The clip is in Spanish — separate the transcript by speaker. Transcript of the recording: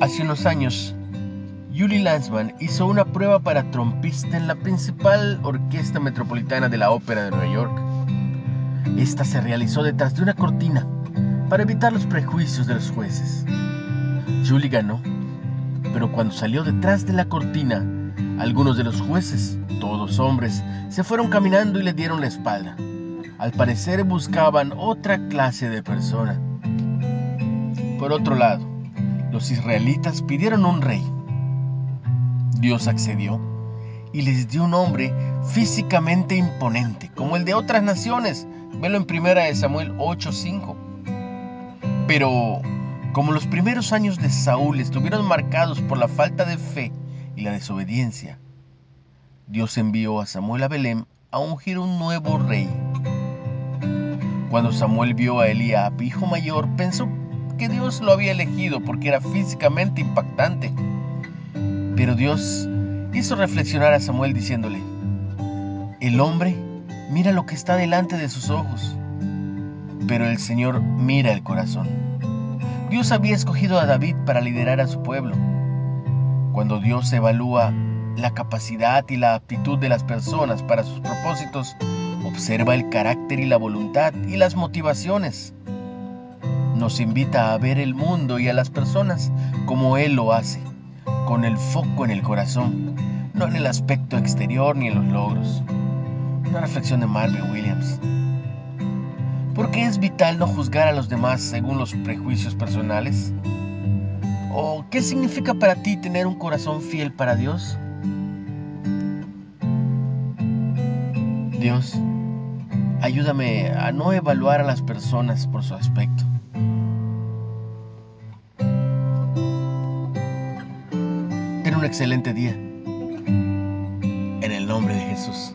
Speaker 1: Hace unos años, Julie Lanzman hizo una prueba para trompista en la principal orquesta metropolitana de la Ópera de Nueva York. Esta se realizó detrás de una cortina para evitar los prejuicios de los jueces. Julie ganó, pero cuando salió detrás de la cortina, algunos de los jueces, todos hombres, se fueron caminando y le dieron la espalda. Al parecer buscaban otra clase de persona. Por otro lado, los israelitas pidieron un rey. Dios accedió y les dio un hombre físicamente imponente, como el de otras naciones. Velo en primera de Samuel 8:5. Pero como los primeros años de Saúl estuvieron marcados por la falta de fe y la desobediencia, Dios envió a Samuel a Belén a ungir un nuevo rey. Cuando Samuel vio a Eliab, hijo mayor, pensó que Dios lo había elegido porque era físicamente impactante. Pero Dios hizo reflexionar a Samuel diciéndole, el hombre mira lo que está delante de sus ojos, pero el Señor mira el corazón. Dios había escogido a David para liderar a su pueblo. Cuando Dios evalúa la capacidad y la aptitud de las personas para sus propósitos, observa el carácter y la voluntad y las motivaciones nos invita a ver el mundo y a las personas como Él lo hace, con el foco en el corazón, no en el aspecto exterior ni en los logros. Una reflexión de Marvin Williams. ¿Por qué es vital no juzgar a los demás según los prejuicios personales? ¿O qué significa para ti tener un corazón fiel para Dios? Dios, ayúdame a no evaluar a las personas por su aspecto un excelente día. En el nombre de Jesús.